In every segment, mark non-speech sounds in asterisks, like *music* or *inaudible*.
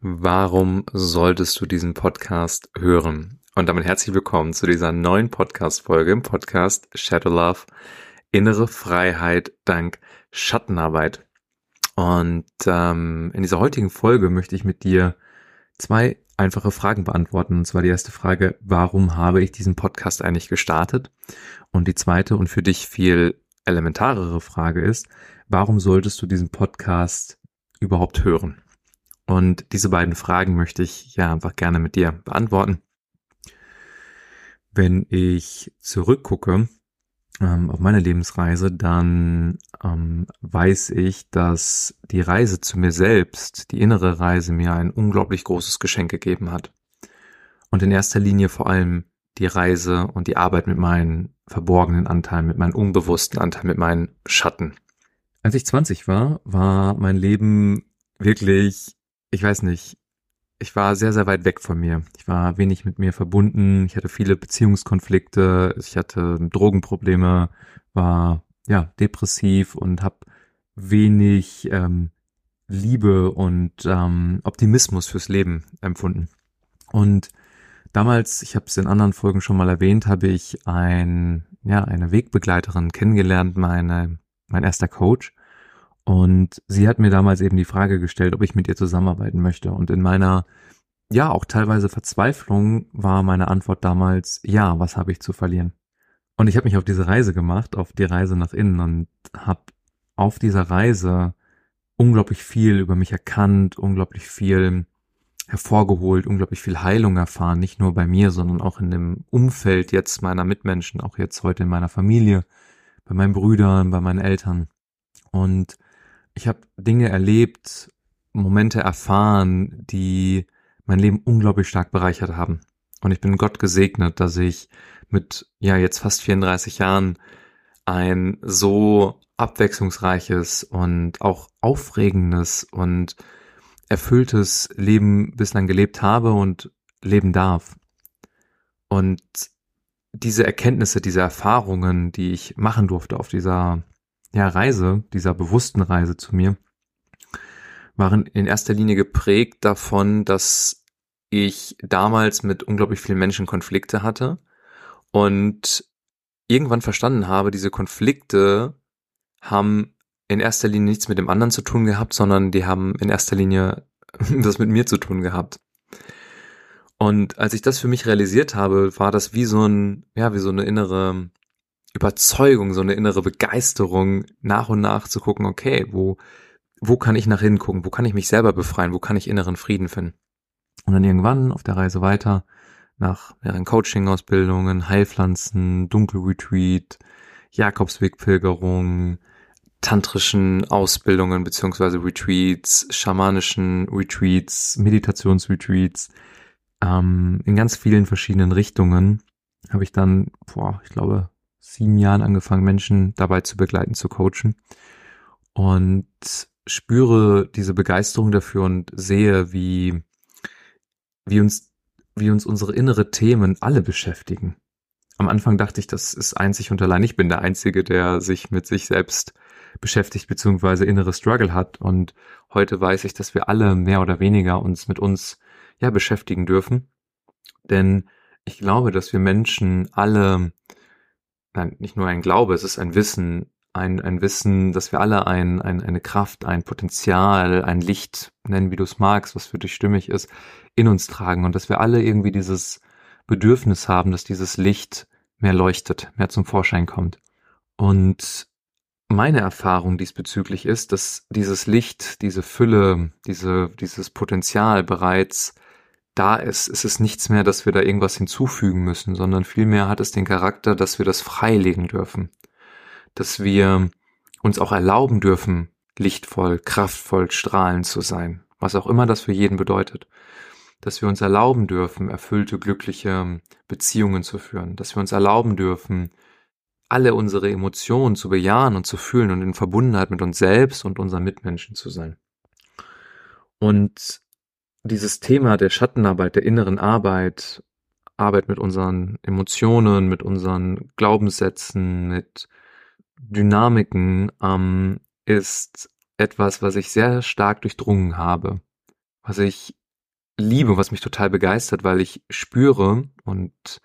Warum solltest du diesen Podcast hören? Und damit herzlich willkommen zu dieser neuen Podcast-Folge im Podcast Shadow Love Innere Freiheit dank Schattenarbeit. Und ähm, in dieser heutigen Folge möchte ich mit dir zwei einfache Fragen beantworten. Und zwar die erste Frage, warum habe ich diesen Podcast eigentlich gestartet? Und die zweite und für dich viel elementarere Frage ist, warum solltest du diesen Podcast überhaupt hören? Und diese beiden Fragen möchte ich ja einfach gerne mit dir beantworten. Wenn ich zurückgucke ähm, auf meine Lebensreise, dann ähm, weiß ich, dass die Reise zu mir selbst, die innere Reise mir ein unglaublich großes Geschenk gegeben hat. Und in erster Linie vor allem die Reise und die Arbeit mit meinen verborgenen Anteilen, mit meinen unbewussten Anteilen, mit meinen Schatten. Als ich 20 war, war mein Leben wirklich ich weiß nicht, ich war sehr, sehr weit weg von mir. Ich war wenig mit mir verbunden. Ich hatte viele Beziehungskonflikte. Ich hatte Drogenprobleme, war ja depressiv und habe wenig ähm, Liebe und ähm, Optimismus fürs Leben empfunden. Und damals, ich habe es in anderen Folgen schon mal erwähnt, habe ich ein ja eine Wegbegleiterin kennengelernt, meine mein erster Coach und sie hat mir damals eben die Frage gestellt, ob ich mit ihr zusammenarbeiten möchte. Und in meiner, ja, auch teilweise Verzweiflung war meine Antwort damals, ja, was habe ich zu verlieren? Und ich habe mich auf diese Reise gemacht, auf die Reise nach innen und habe auf dieser Reise unglaublich viel über mich erkannt, unglaublich viel hervorgeholt, unglaublich viel Heilung erfahren, nicht nur bei mir, sondern auch in dem Umfeld jetzt meiner Mitmenschen, auch jetzt heute in meiner Familie, bei meinen Brüdern, bei meinen Eltern. Und ich habe Dinge erlebt, Momente erfahren, die mein Leben unglaublich stark bereichert haben. Und ich bin Gott gesegnet, dass ich mit, ja, jetzt fast 34 Jahren ein so abwechslungsreiches und auch aufregendes und erfülltes Leben bislang gelebt habe und leben darf. Und diese Erkenntnisse, diese Erfahrungen, die ich machen durfte auf dieser ja, Reise, dieser bewussten Reise zu mir, waren in erster Linie geprägt davon, dass ich damals mit unglaublich vielen Menschen Konflikte hatte und irgendwann verstanden habe, diese Konflikte haben in erster Linie nichts mit dem anderen zu tun gehabt, sondern die haben in erster Linie *laughs* das mit mir zu tun gehabt. Und als ich das für mich realisiert habe, war das wie so ein, ja, wie so eine innere Überzeugung, so eine innere Begeisterung, nach und nach zu gucken, okay, wo, wo kann ich nach innen gucken, wo kann ich mich selber befreien, wo kann ich inneren Frieden finden. Und dann irgendwann auf der Reise weiter, nach mehreren Coaching-Ausbildungen, Heilpflanzen, Dunkelretreat, Jakobswegpilgerung, tantrischen Ausbildungen beziehungsweise Retreats, schamanischen Retreats, Meditationsretreats, ähm, in ganz vielen verschiedenen Richtungen habe ich dann, boah, ich glaube, sieben Jahren angefangen, Menschen dabei zu begleiten, zu coachen und spüre diese Begeisterung dafür und sehe, wie, wie uns, wie uns unsere innere Themen alle beschäftigen. Am Anfang dachte ich, das ist einzig und allein. Ich bin der Einzige, der sich mit sich selbst beschäftigt beziehungsweise innere Struggle hat. Und heute weiß ich, dass wir alle mehr oder weniger uns mit uns ja beschäftigen dürfen. Denn ich glaube, dass wir Menschen alle nein, nicht nur ein Glaube, es ist ein Wissen, ein, ein Wissen, dass wir alle ein, ein, eine Kraft, ein Potenzial, ein Licht, nennen wie du es magst, was für dich stimmig ist, in uns tragen und dass wir alle irgendwie dieses Bedürfnis haben, dass dieses Licht mehr leuchtet, mehr zum Vorschein kommt. Und meine Erfahrung diesbezüglich ist, dass dieses Licht, diese Fülle, diese, dieses Potenzial bereits da ist, ist es nichts mehr, dass wir da irgendwas hinzufügen müssen, sondern vielmehr hat es den Charakter, dass wir das freilegen dürfen. Dass wir uns auch erlauben dürfen, lichtvoll, kraftvoll, strahlend zu sein. Was auch immer das für jeden bedeutet. Dass wir uns erlauben dürfen, erfüllte, glückliche Beziehungen zu führen. Dass wir uns erlauben dürfen, alle unsere Emotionen zu bejahen und zu fühlen und in Verbundenheit mit uns selbst und unseren Mitmenschen zu sein. Und dieses Thema der Schattenarbeit, der inneren Arbeit, Arbeit mit unseren Emotionen, mit unseren Glaubenssätzen, mit Dynamiken, ähm, ist etwas, was ich sehr stark durchdrungen habe, was ich liebe, was mich total begeistert, weil ich spüre und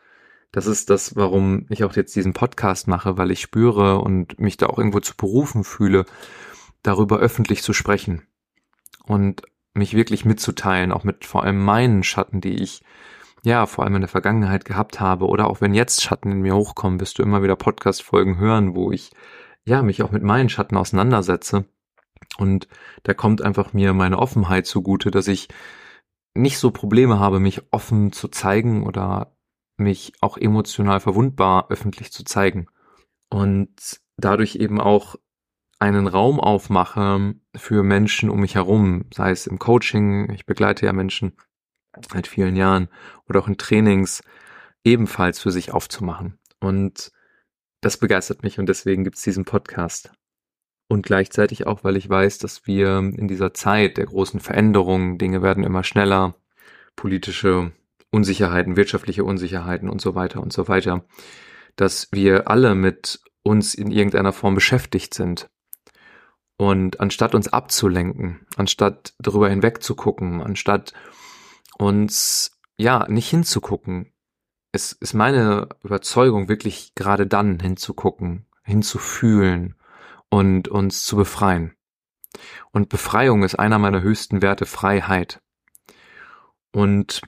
das ist das, warum ich auch jetzt diesen Podcast mache, weil ich spüre und mich da auch irgendwo zu berufen fühle, darüber öffentlich zu sprechen. Und mich wirklich mitzuteilen, auch mit vor allem meinen Schatten, die ich ja vor allem in der Vergangenheit gehabt habe oder auch wenn jetzt Schatten in mir hochkommen, wirst du immer wieder Podcast-Folgen hören, wo ich ja mich auch mit meinen Schatten auseinandersetze und da kommt einfach mir meine Offenheit zugute, dass ich nicht so Probleme habe, mich offen zu zeigen oder mich auch emotional verwundbar öffentlich zu zeigen. Und dadurch eben auch einen Raum aufmache für Menschen um mich herum, sei es im Coaching, ich begleite ja Menschen seit vielen Jahren, oder auch in Trainings, ebenfalls für sich aufzumachen. Und das begeistert mich und deswegen gibt es diesen Podcast. Und gleichzeitig auch, weil ich weiß, dass wir in dieser Zeit der großen Veränderungen, Dinge werden immer schneller, politische Unsicherheiten, wirtschaftliche Unsicherheiten und so weiter und so weiter, dass wir alle mit uns in irgendeiner Form beschäftigt sind. Und anstatt uns abzulenken, anstatt darüber hinweg zu gucken, anstatt uns ja nicht hinzugucken, es ist meine Überzeugung, wirklich gerade dann hinzugucken, hinzufühlen und uns zu befreien. Und Befreiung ist einer meiner höchsten Werte, Freiheit. Und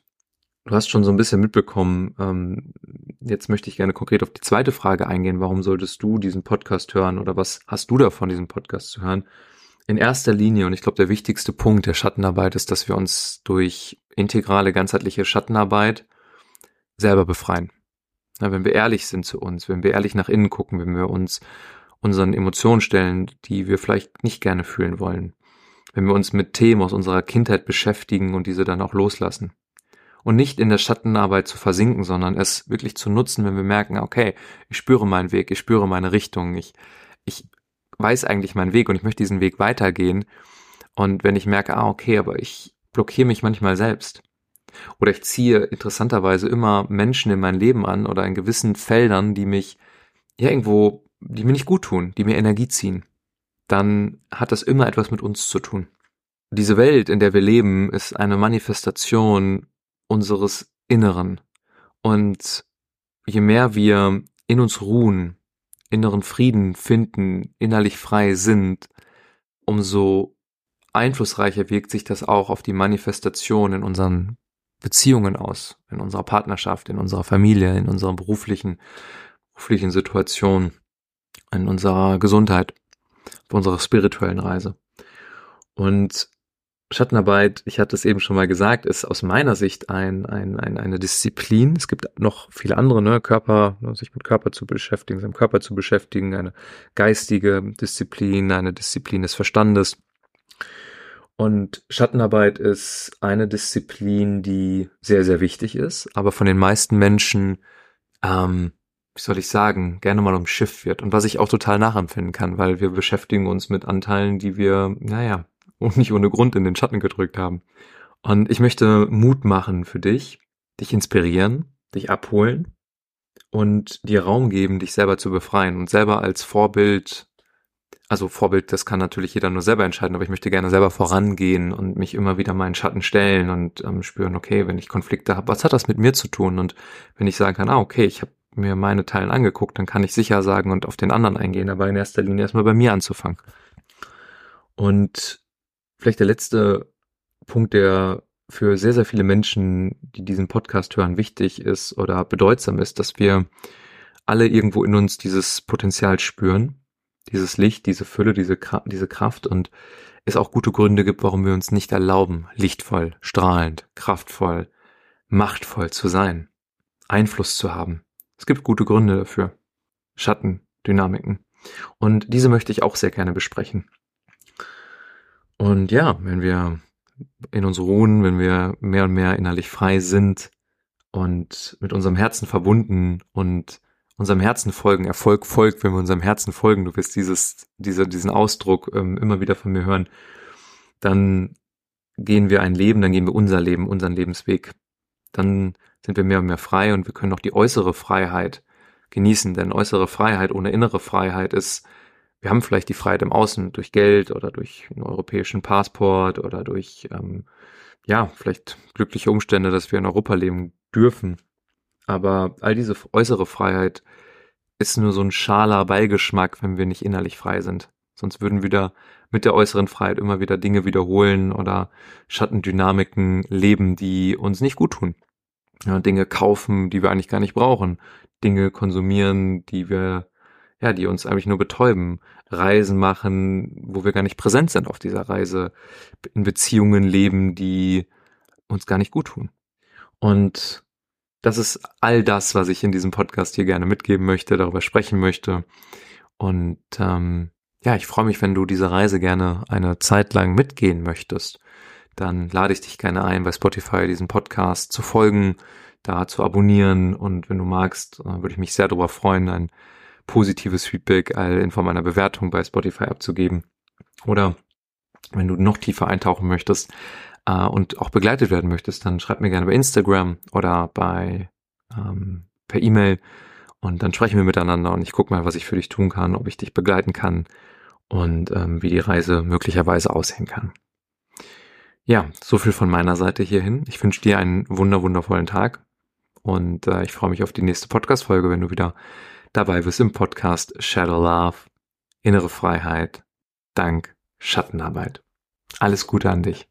du hast schon so ein bisschen mitbekommen, ähm, jetzt möchte ich gerne konkret auf die zweite Frage eingehen. Warum solltest du diesen Podcast hören oder was hast du davon, diesen Podcast zu hören? In erster Linie, und ich glaube, der wichtigste Punkt der Schattenarbeit ist, dass wir uns durch integrale, ganzheitliche Schattenarbeit selber befreien. Ja, wenn wir ehrlich sind zu uns, wenn wir ehrlich nach innen gucken, wenn wir uns unseren Emotionen stellen, die wir vielleicht nicht gerne fühlen wollen, wenn wir uns mit Themen aus unserer Kindheit beschäftigen und diese dann auch loslassen. Und nicht in der Schattenarbeit zu versinken, sondern es wirklich zu nutzen, wenn wir merken, okay, ich spüre meinen Weg, ich spüre meine Richtung, ich, ich weiß eigentlich meinen Weg und ich möchte diesen Weg weitergehen. Und wenn ich merke, ah, okay, aber ich blockiere mich manchmal selbst. Oder ich ziehe interessanterweise immer Menschen in mein Leben an oder in gewissen Feldern, die mich ja irgendwo, die mir nicht gut tun, die mir Energie ziehen dann hat das immer etwas mit uns zu tun. Diese Welt, in der wir leben, ist eine Manifestation unseres Inneren. Und je mehr wir in uns ruhen, inneren Frieden finden, innerlich frei sind, umso einflussreicher wirkt sich das auch auf die Manifestation in unseren Beziehungen aus, in unserer Partnerschaft, in unserer Familie, in unserer beruflichen, beruflichen Situation, in unserer Gesundheit auf unserer spirituellen Reise. Und Schattenarbeit, ich hatte es eben schon mal gesagt, ist aus meiner Sicht ein, ein, ein, eine Disziplin. Es gibt noch viele andere, ne, Körper, ne, sich mit Körper zu beschäftigen, seinem Körper zu beschäftigen, eine geistige Disziplin, eine Disziplin des Verstandes. Und Schattenarbeit ist eine Disziplin, die sehr, sehr wichtig ist, aber von den meisten Menschen ähm, wie soll ich sagen, gerne mal umschifft wird und was ich auch total nachempfinden kann, weil wir beschäftigen uns mit Anteilen, die wir, naja, nicht ohne Grund in den Schatten gedrückt haben. Und ich möchte Mut machen für dich, dich inspirieren, dich abholen und dir Raum geben, dich selber zu befreien und selber als Vorbild, also Vorbild, das kann natürlich jeder nur selber entscheiden, aber ich möchte gerne selber vorangehen und mich immer wieder meinen Schatten stellen und ähm, spüren, okay, wenn ich Konflikte habe, was hat das mit mir zu tun? Und wenn ich sagen kann, ah, okay, ich habe mir meine Teilen angeguckt, dann kann ich sicher sagen und auf den anderen eingehen, aber in erster Linie erstmal bei mir anzufangen. Und vielleicht der letzte Punkt, der für sehr, sehr viele Menschen, die diesen Podcast hören, wichtig ist oder bedeutsam ist, dass wir alle irgendwo in uns dieses Potenzial spüren, dieses Licht, diese Fülle, diese, diese Kraft und es auch gute Gründe gibt, warum wir uns nicht erlauben, lichtvoll, strahlend, kraftvoll, machtvoll zu sein, Einfluss zu haben, es gibt gute Gründe dafür. Schattendynamiken. Und diese möchte ich auch sehr gerne besprechen. Und ja, wenn wir in uns ruhen, wenn wir mehr und mehr innerlich frei sind und mit unserem Herzen verbunden und unserem Herzen folgen, Erfolg folgt, wenn wir unserem Herzen folgen, du wirst dieses, dieser, diesen Ausdruck ähm, immer wieder von mir hören, dann gehen wir ein Leben, dann gehen wir unser Leben, unseren Lebensweg. Dann sind wir mehr und mehr frei und wir können auch die äußere Freiheit genießen, denn äußere Freiheit ohne innere Freiheit ist, wir haben vielleicht die Freiheit im Außen durch Geld oder durch einen europäischen Passport oder durch ähm, ja, vielleicht glückliche Umstände, dass wir in Europa leben dürfen. Aber all diese äußere Freiheit ist nur so ein schaler Beigeschmack, wenn wir nicht innerlich frei sind. Sonst würden wir wieder mit der äußeren Freiheit immer wieder Dinge wiederholen oder Schattendynamiken leben, die uns nicht gut tun. Ja, Dinge kaufen, die wir eigentlich gar nicht brauchen. Dinge konsumieren, die wir, ja, die uns eigentlich nur betäuben. Reisen machen, wo wir gar nicht präsent sind auf dieser Reise. In Beziehungen leben, die uns gar nicht gut tun. Und das ist all das, was ich in diesem Podcast hier gerne mitgeben möchte, darüber sprechen möchte. Und ähm, ja, ich freue mich, wenn du diese Reise gerne eine Zeit lang mitgehen möchtest. Dann lade ich dich gerne ein, bei Spotify diesen Podcast zu folgen, da zu abonnieren und wenn du magst, äh, würde ich mich sehr darüber freuen, ein positives Feedback in Form einer Bewertung bei Spotify abzugeben. Oder wenn du noch tiefer eintauchen möchtest, äh, und auch begleitet werden möchtest, dann schreib mir gerne bei Instagram oder bei ähm, per E-Mail und dann sprechen wir miteinander und ich gucke mal, was ich für dich tun kann, ob ich dich begleiten kann und ähm, wie die Reise möglicherweise aussehen kann. Ja, so viel von meiner Seite hierhin. Ich wünsche dir einen wunder wundervollen Tag und äh, ich freue mich auf die nächste Podcast-Folge, wenn du wieder dabei bist im Podcast Shadow Love, innere Freiheit, Dank, Schattenarbeit. Alles Gute an dich.